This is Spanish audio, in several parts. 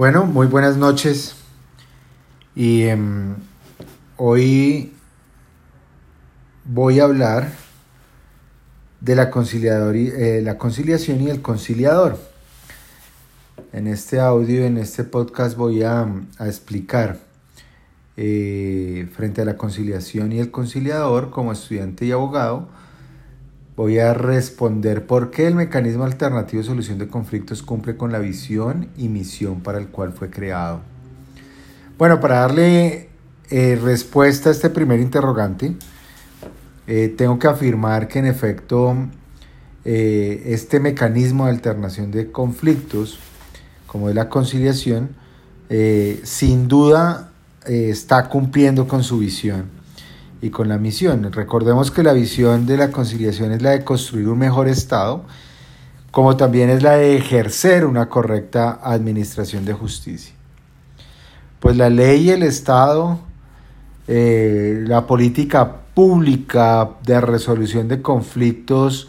Bueno, muy buenas noches. Y em, hoy voy a hablar de la, eh, la conciliación y el conciliador. En este audio, en este podcast voy a, explicar eh, frente a la conciliación y el conciliador como estudiante y abogado voy a responder por qué el mecanismo alternativo de solución de conflictos cumple con la visión y misión para el cual fue creado. Bueno, para darle eh, respuesta a este primer interrogante, eh, tengo que afirmar que en efecto eh, este mecanismo de alternación de conflictos, como es la conciliación, sin duda está cumpliendo con su visión y con la misión. Recordemos que la visión de la conciliación es la de construir un mejor Estado, como también es la de ejercer una correcta administración de justicia. Pues la ley y el Estado, eh, la política pública de resolución de conflictos,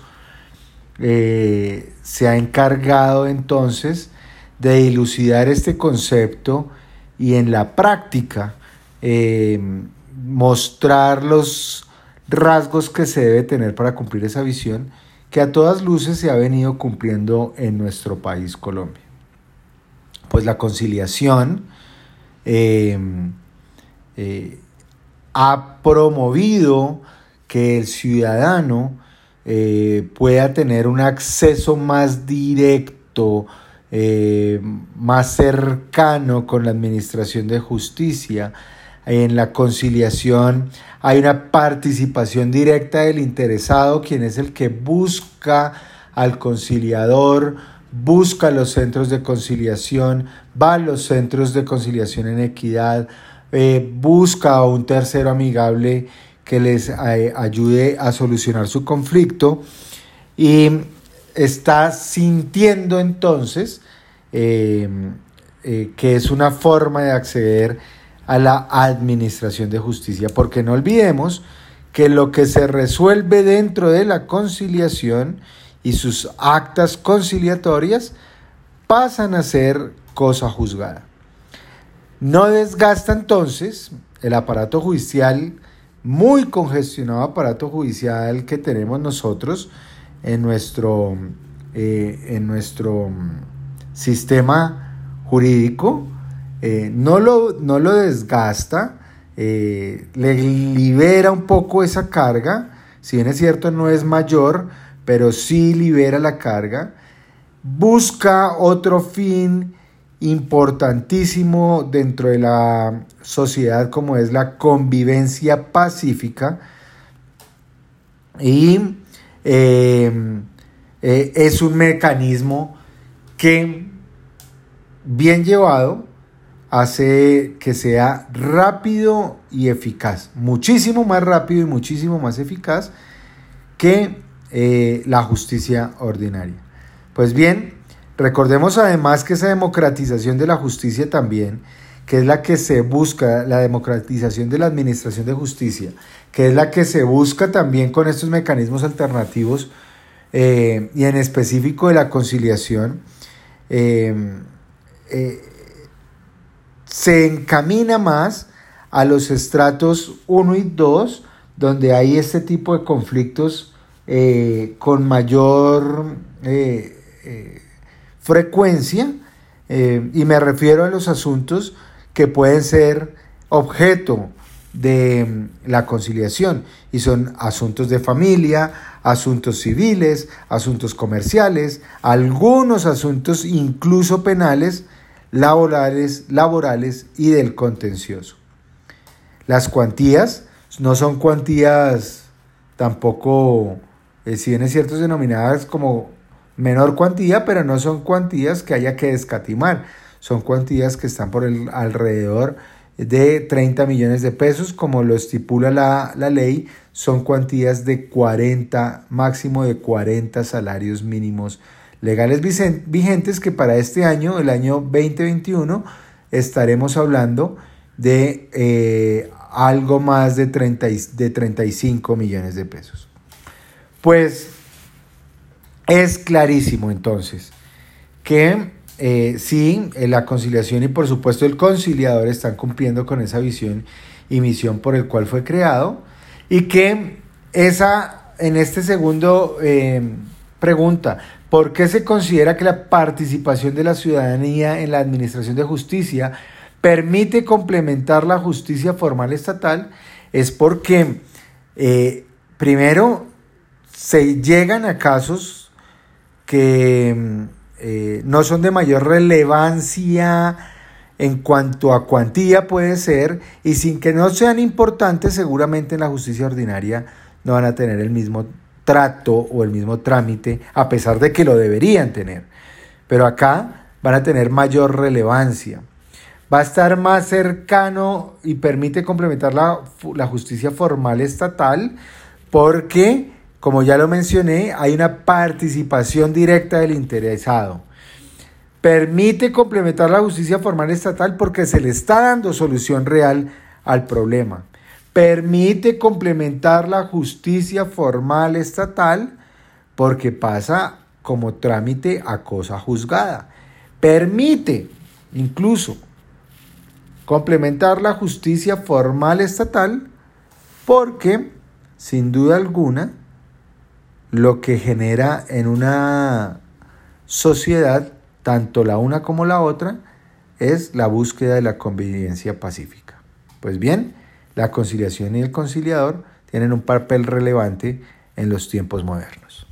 eh, se ha encargado entonces de dilucidar este concepto y en la práctica eh, mostrar los rasgos que se debe tener para cumplir esa visión que a todas luces se ha venido cumpliendo en nuestro país Colombia. Pues la conciliación em, eh, ha promovido que el ciudadano eh, pueda tener un acceso más directo, eh, más cercano con la administración de justicia, en la conciliación hay una participación directa del interesado, quien es el que busca al conciliador, busca los centros de conciliación, va a los centros de conciliación en equidad, eh, busca a un tercero amigable que les eh, ayude a solucionar su conflicto y está sintiendo entonces eh, que es una forma de acceder a la administración de justicia, porque no olvidemos que lo que se resuelve dentro de la conciliación y sus actas conciliatorias pasan a ser cosa juzgada. No desgasta entonces el aparato judicial, muy congestionado aparato judicial que tenemos nosotros en nuestro, eh, en nuestro sistema jurídico, eh, no, lo, no, lo, desgasta, eh, le libera un poco esa carga, si bien es cierto no es mayor, pero sí libera la carga, busca otro fin importantísimo dentro de la sociedad como es la convivencia pacífica. Y eh, es un mecanismo que bien llevado hace que sea rápido y eficaz, muchísimo más rápido y muchísimo más eficaz que eh, la justicia ordinaria. Pues bien, recordemos además que esa democratización de la justicia también, que es la que se busca, la democratización de la administración de justicia, que es la que se busca también con estos mecanismos alternativos eh, y en específico de la conciliación, eh, se encamina más a los estratos 1 y 2, donde hay este tipo de conflictos eh, con mayor eh, eh, frecuencia, y me refiero a los asuntos que pueden ser objeto de mm, la conciliación, y son asuntos de familia, asuntos civiles, asuntos comerciales, algunos asuntos incluso penales, laborales, laborales y del contencioso. Las cuantías no son cuantías tampoco, eh, si bien es cierto, denominadas como menor cuantía, pero no son cuantías que haya que escatimar. Son cuantías que están por el alrededor de 30 millones de pesos, como lo estipula la, la ley, son cuantías de 40, máximo de 40 salarios mínimos legales vigentes que para este año, el año 2021, estaremos hablando de eh, algo más de, 30, de 35 millones de pesos. Pues es clarísimo entonces que eh, sí, eh, la conciliación y por supuesto el conciliador están cumpliendo con esa visión y misión por el cual fue creado y que esa, en este segundo pregunta, ¿por qué se considera que la participación de la ciudadanía en la administración de justicia permite complementar la justicia formal estatal? Es porque, primero, se llegan a casos que eh, no son de mayor relevancia en cuanto a cuantía puede ser, y sin que no sean importantes, seguramente en la justicia ordinaria no van a tener el mismo trato o el mismo trámite, a pesar de que lo deberían tener. Pero acá van a tener mayor relevancia. Va a estar más cercano y permite complementar la, la justicia formal estatal porque como ya lo mencioné, hay una participación directa del interesado. Permite complementar la justicia formal estatal porque se le está dando solución real al problema. Permite complementar la justicia formal estatal porque pasa como trámite a cosa juzgada. Permite incluso complementar la justicia formal estatal porque, sin duda alguna, lo que genera en una sociedad, tanto la una como la otra, es la búsqueda de la convivencia pacífica. Pues bien, la conciliación y el conciliador tienen un papel relevante en los tiempos modernos.